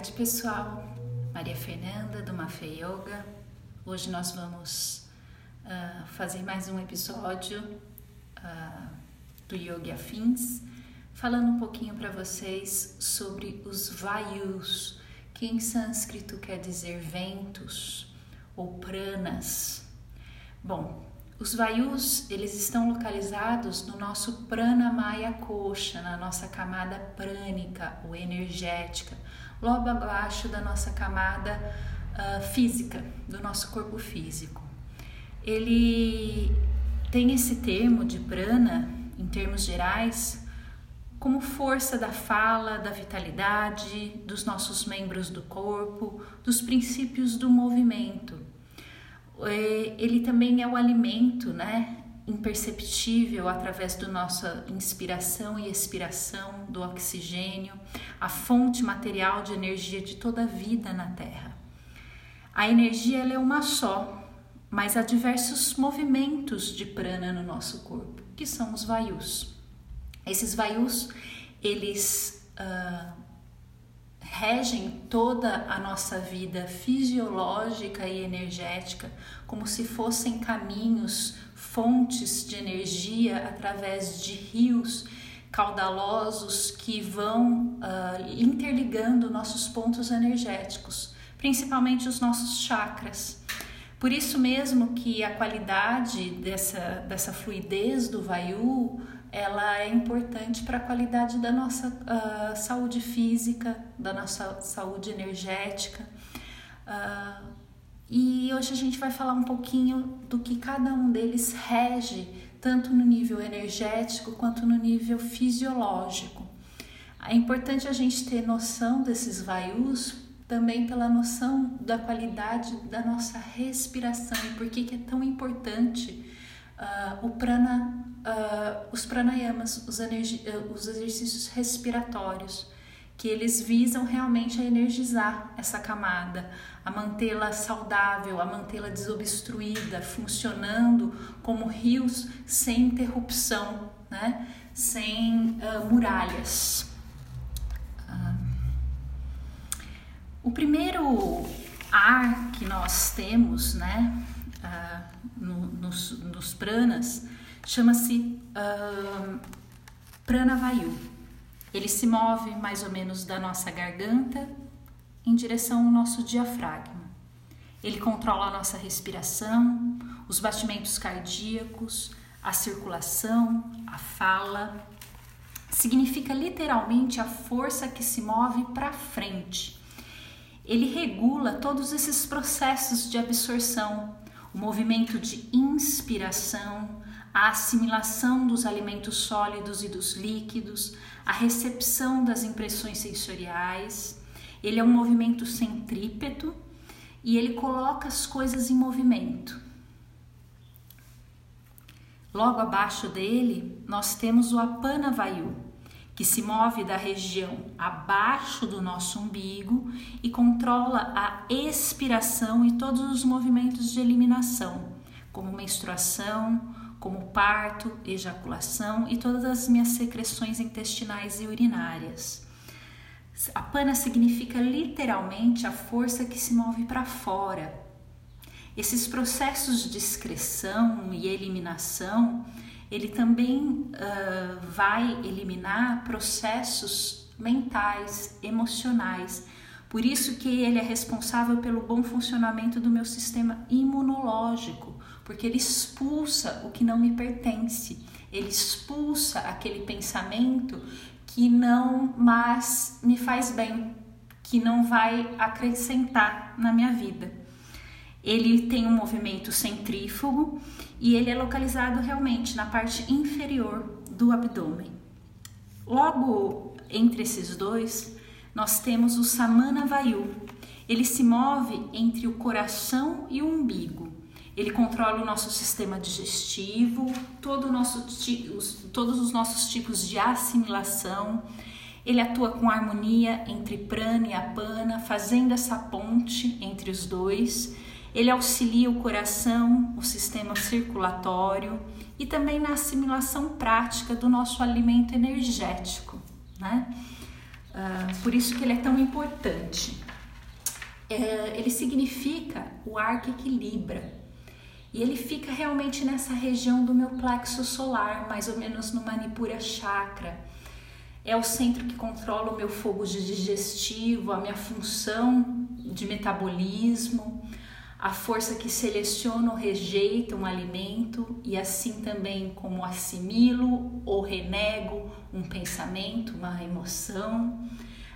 tarde, pessoal. Maria Fernanda do Mafê Yoga. Hoje nós vamos uh, fazer mais um episódio uh, do Yoga Afins, falando um pouquinho para vocês sobre os vayus, que em sânscrito quer dizer ventos ou pranas. Bom, os vayus, eles estão localizados no nosso prana maya coxa, na nossa camada prânica ou energética, logo abaixo da nossa camada uh, física, do nosso corpo físico. Ele tem esse termo de prana, em termos gerais, como força da fala, da vitalidade, dos nossos membros do corpo, dos princípios do movimento. É, ele também é o alimento, né? Imperceptível através da nossa inspiração e expiração do oxigênio, a fonte material de energia de toda a vida na Terra. A energia é uma só, mas há diversos movimentos de prana no nosso corpo, que são os vayus. Esses vayus, eles uh, regem toda a nossa vida fisiológica e energética como se fossem caminhos fontes de energia através de rios caudalosos que vão uh, interligando nossos pontos energéticos, principalmente os nossos chakras. Por isso mesmo que a qualidade dessa, dessa fluidez do Vayu ela é importante para a qualidade da nossa uh, saúde física, da nossa saúde energética. Uh, e hoje a gente vai falar um pouquinho do que cada um deles rege, tanto no nível energético quanto no nível fisiológico. É importante a gente ter noção desses vaius também pela noção da qualidade da nossa respiração e por que, é tão importante uh, o prana, uh, os pranayamas, os, uh, os exercícios respiratórios que eles visam realmente a energizar essa camada, a mantê-la saudável, a mantê-la desobstruída, funcionando como rios sem interrupção, né? sem uh, muralhas. Uh, o primeiro ar que nós temos né, uh, no, nos, nos pranas chama-se uh, pranavayu. Ele se move mais ou menos da nossa garganta em direção ao nosso diafragma. Ele controla a nossa respiração, os batimentos cardíacos, a circulação, a fala. Significa literalmente a força que se move para frente. Ele regula todos esses processos de absorção, o movimento de inspiração, a assimilação dos alimentos sólidos e dos líquidos, a recepção das impressões sensoriais. Ele é um movimento centrípeto e ele coloca as coisas em movimento. Logo abaixo dele, nós temos o Apana Vayu, que se move da região abaixo do nosso umbigo e controla a expiração e todos os movimentos de eliminação, como menstruação, como parto, ejaculação e todas as minhas secreções intestinais e urinárias. A pana significa literalmente a força que se move para fora. Esses processos de excreção e eliminação, ele também uh, vai eliminar processos mentais, emocionais. Por isso que ele é responsável pelo bom funcionamento do meu sistema imunológico, porque ele expulsa o que não me pertence, ele expulsa aquele pensamento que não mais me faz bem, que não vai acrescentar na minha vida. Ele tem um movimento centrífugo e ele é localizado realmente na parte inferior do abdômen. Logo entre esses dois, nós temos o Samana Vayu. Ele se move entre o coração e o umbigo. Ele controla o nosso sistema digestivo, todo nosso, os, todos os nossos tipos de assimilação. Ele atua com harmonia entre prana e apana, fazendo essa ponte entre os dois. Ele auxilia o coração, o sistema circulatório e também na assimilação prática do nosso alimento energético, né? Uh, por isso que ele é tão importante. É, ele significa o ar que equilibra. E ele fica realmente nessa região do meu plexo solar, mais ou menos no Manipura Chakra. É o centro que controla o meu fogo digestivo, a minha função de metabolismo, a força que seleciona ou rejeita um alimento e assim também como assimilo ou renego um pensamento, uma emoção,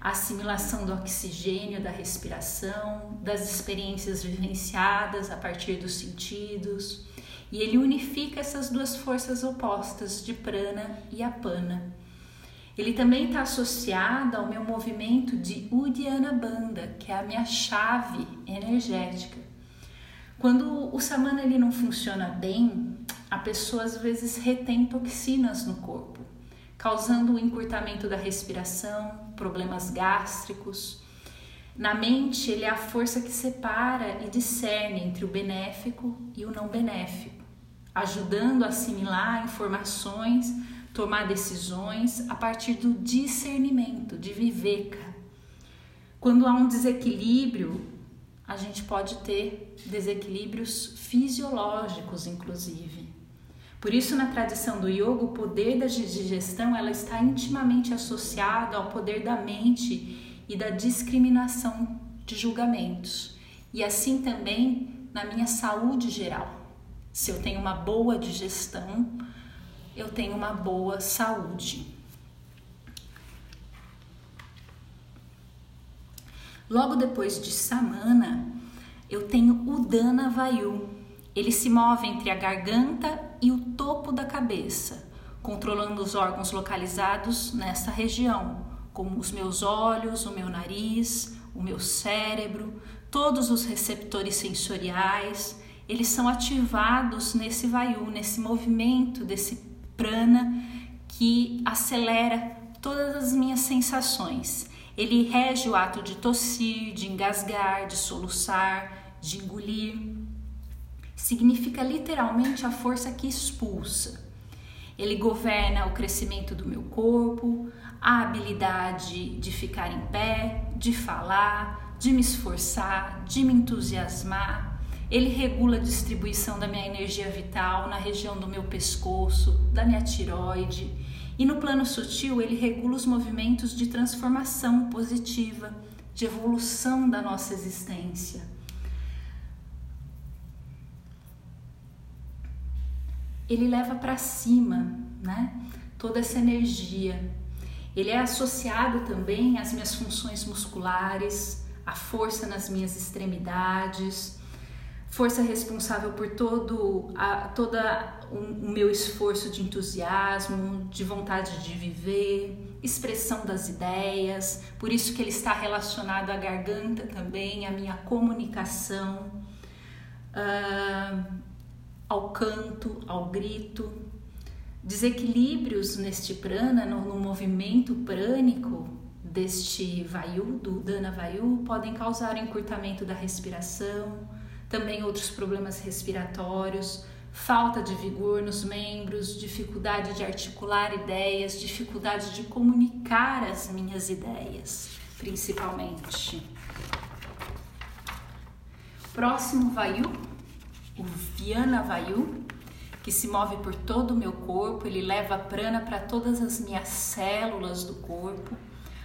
a assimilação do oxigênio da respiração, das experiências vivenciadas a partir dos sentidos, e ele unifica essas duas forças opostas de prana e apana. Ele também está associado ao meu movimento de Uddiyana Bandha, que é a minha chave energética. Quando o samana ele não funciona bem, a pessoa às vezes retém toxinas no corpo, causando o encurtamento da respiração, problemas gástricos. Na mente, ele é a força que separa e discerne entre o benéfico e o não benéfico, ajudando a assimilar informações, tomar decisões a partir do discernimento, de viveka. Quando há um desequilíbrio, a gente pode ter desequilíbrios fisiológicos, inclusive. Por isso, na tradição do yoga, o poder da digestão ela está intimamente associado ao poder da mente e da discriminação de julgamentos. E assim também na minha saúde geral. Se eu tenho uma boa digestão, eu tenho uma boa saúde. Logo depois de Samana, eu tenho o Dana Vayu. Ele se move entre a garganta e o topo da cabeça, controlando os órgãos localizados nessa região, como os meus olhos, o meu nariz, o meu cérebro, todos os receptores sensoriais, eles são ativados nesse vayu, nesse movimento desse prana que acelera todas as minhas sensações. Ele rege o ato de tossir, de engasgar, de soluçar, de engolir. Significa literalmente a força que expulsa. Ele governa o crescimento do meu corpo, a habilidade de ficar em pé, de falar, de me esforçar, de me entusiasmar. Ele regula a distribuição da minha energia vital na região do meu pescoço, da minha tiroide e no plano sutil, ele regula os movimentos de transformação positiva, de evolução da nossa existência. Ele leva para cima, né? Toda essa energia. Ele é associado também às minhas funções musculares, à força nas minhas extremidades, força responsável por todo a, toda o, meu esforço de entusiasmo, de vontade de viver, expressão das ideias, por isso que ele está relacionado à garganta também, à minha comunicação, uh, ao canto, ao grito. Desequilíbrios neste prana, no, no movimento prânico deste vayu, do dana vayu, podem causar encurtamento da respiração, também outros problemas respiratórios, falta de vigor nos membros, dificuldade de articular ideias, dificuldade de comunicar as minhas ideias, principalmente. Próximo Vayu, o Vyana Vayu, que se move por todo o meu corpo, ele leva prana para todas as minhas células do corpo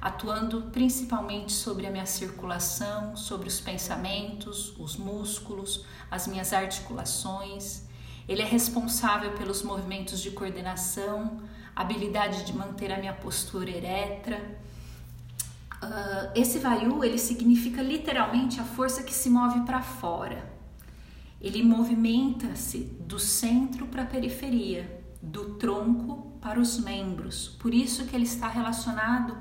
atuando principalmente sobre a minha circulação, sobre os pensamentos, os músculos, as minhas articulações. Ele é responsável pelos movimentos de coordenação, habilidade de manter a minha postura ereta. Uh, esse vayu ele significa literalmente a força que se move para fora. Ele movimenta-se do centro para a periferia, do tronco para os membros. Por isso que ele está relacionado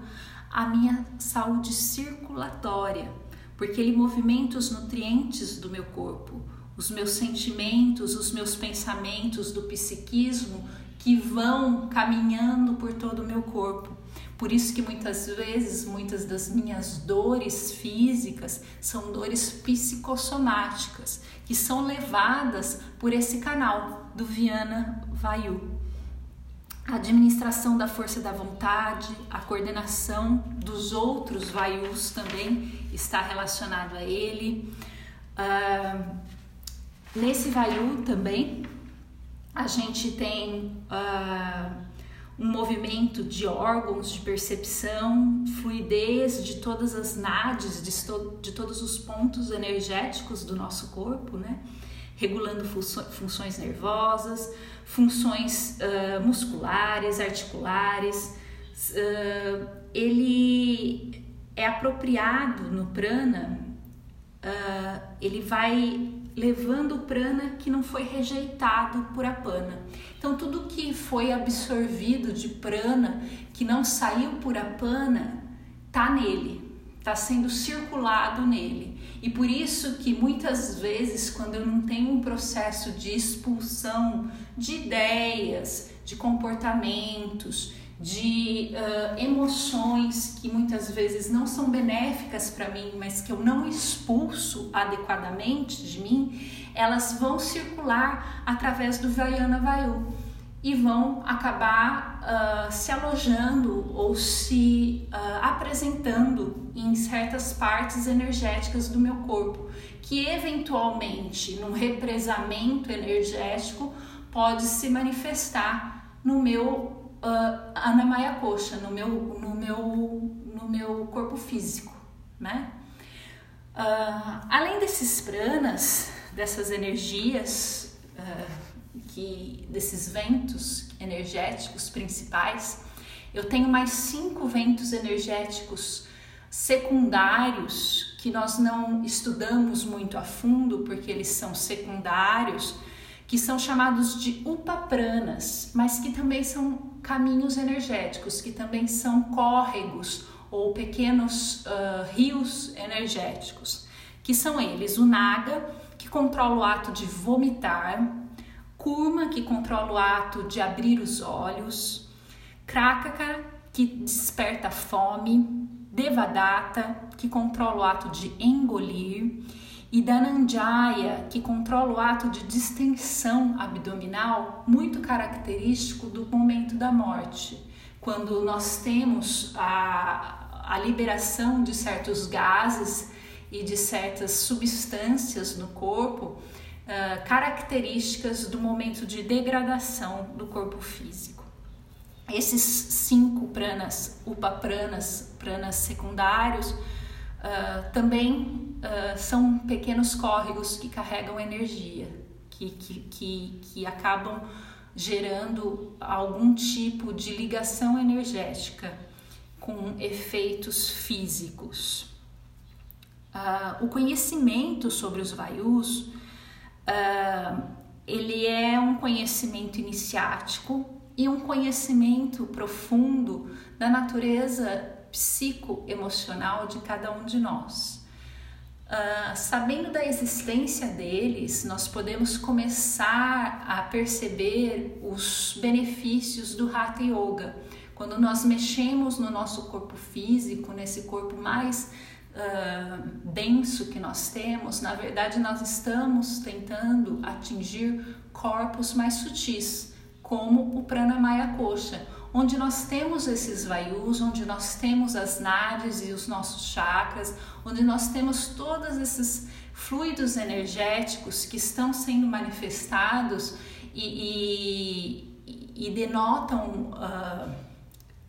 a minha saúde circulatória, porque ele movimenta os nutrientes do meu corpo, os meus sentimentos, os meus pensamentos do psiquismo que vão caminhando por todo o meu corpo. Por isso que muitas vezes muitas das minhas dores físicas são dores psicossomáticas, que são levadas por esse canal do Viana Vayu. a administração da força da vontade, a coordenação dos outros vaius também está relacionado a ele. Uh, nesse vaiu também a gente tem uh, um movimento de órgãos de percepção, fluidez de todas as nades, de, de todos os pontos energéticos do nosso corpo, né? regulando funções nervosas, funções uh, musculares, articulares. Uh, ele é apropriado no prana, uh, ele vai levando prana que não foi rejeitado por apana. Então, tudo que foi absorvido de prana, que não saiu por apana, tá nele, está sendo circulado nele. E por isso que muitas vezes, quando eu não tenho um processo de expulsão de ideias, de comportamentos, de uh, emoções que muitas vezes não são benéficas para mim, mas que eu não expulso adequadamente de mim, elas vão circular através do Vayana Vayu e vão acabar uh, se alojando ou se uh, apresentando em certas partes energéticas do meu corpo, que eventualmente, num represamento energético, pode se manifestar no meu uh, Anamaya Kosha, no meu, no, meu, no meu corpo físico, né? Uh, além desses pranas, dessas energias, uh, que desses ventos energéticos principais, eu tenho mais cinco ventos energéticos secundários que nós não estudamos muito a fundo porque eles são secundários, que são chamados de upapranas, mas que também são caminhos energéticos, que também são córregos ou pequenos uh, rios energéticos, que são eles. O naga, que controla o ato de vomitar, Kurma, que controla o ato de abrir os olhos, Krakaka, que desperta fome, Devadatta, que controla o ato de engolir, e Dhananjaya, que controla o ato de distensão abdominal, muito característico do momento da morte, quando nós temos a, a liberação de certos gases e de certas substâncias no corpo uh, características do momento de degradação do corpo físico. Esses cinco pranas, upapranas, pranas secundários, uh, também uh, são pequenos córregos que carregam energia, que, que, que, que acabam gerando algum tipo de ligação energética com efeitos físicos. Uh, o conhecimento sobre os vaius Uh, ele é um conhecimento iniciático e um conhecimento profundo da natureza psicoemocional de cada um de nós. Uh, sabendo da existência deles, nós podemos começar a perceber os benefícios do Hatha Yoga. Quando nós mexemos no nosso corpo físico, nesse corpo mais uh, denso que nós temos, na verdade nós estamos tentando atingir corpos mais sutis, como o Pranamaya Kosha, onde nós temos esses vaius, onde nós temos as nadis e os nossos chakras, onde nós temos todos esses fluidos energéticos que estão sendo manifestados e, e, e denotam uh,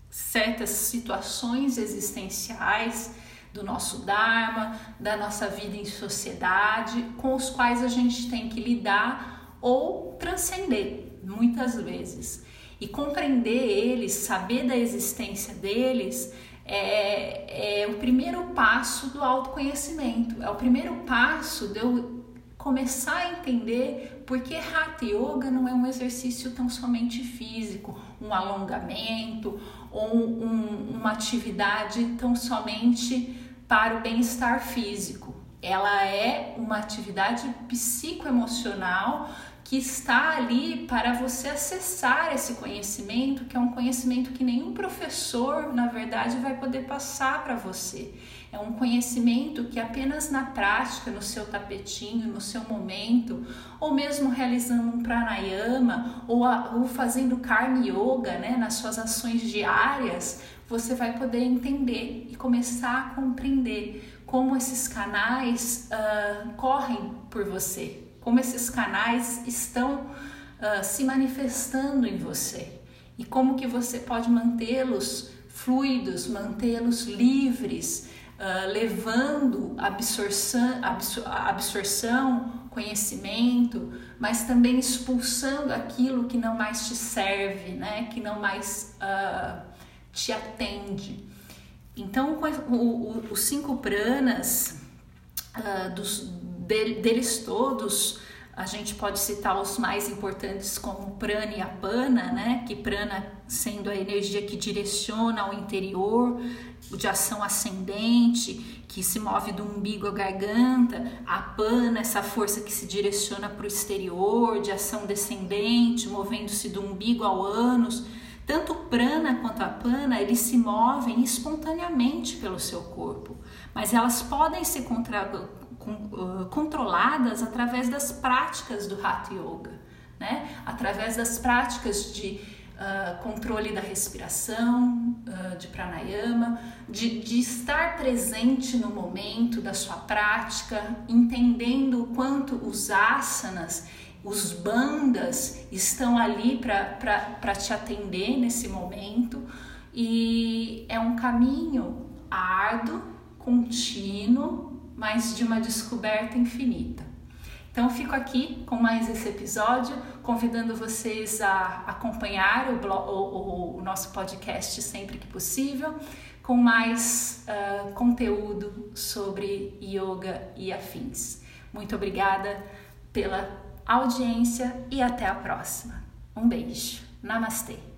certas situações existenciais do nosso Dharma, da nossa vida em sociedade, com os quais a gente tem que lidar ou transcender, muitas vezes. E compreender eles, saber da existência deles, é, é o primeiro passo do autoconhecimento, é o primeiro passo de eu começar a entender por que Hatha Yoga não é um exercício tão somente físico, um alongamento ou um, uma atividade tão somente para o bem-estar físico. Ela é uma atividade psicoemocional que está ali para você acessar esse conhecimento, que é um conhecimento que nenhum professor, na verdade, vai poder passar para você. É um conhecimento que apenas na prática, no seu tapetinho, no seu momento, ou mesmo realizando um pranayama ou, a, ou fazendo karma yoga, né, nas suas ações diárias, você vai poder entender e começar a compreender como esses canais uh, correm por você, como esses canais estão uh, se manifestando em você e como que você pode mantê-los fluidos, mantê-los livres, uh, levando absorção, absor absorção, conhecimento, mas também expulsando aquilo que não mais te serve, né? que não mais uh, te atende. Então, os cinco pranas, uh, dos, deles todos, a gente pode citar os mais importantes como prana e apana, né? Que prana sendo a energia que direciona ao interior, de ação ascendente, que se move do umbigo à garganta, a pana, essa força que se direciona para o exterior, de ação descendente, movendo-se do umbigo ao ânus. Tanto prana quanto a pana, eles se movem espontaneamente pelo seu corpo, mas elas podem ser contra controladas através das práticas do Hatha Yoga, né? através das práticas de uh, controle da respiração, uh, de pranayama, de, de estar presente no momento da sua prática, entendendo o quanto os asanas, os bandas estão ali para te atender nesse momento. E é um caminho árduo, contínuo, mas de uma descoberta infinita. Então, fico aqui com mais esse episódio, convidando vocês a acompanhar o, o, o nosso podcast sempre que possível, com mais uh, conteúdo sobre yoga e afins. Muito obrigada pela audiência e até a próxima. Um beijo. Namastê.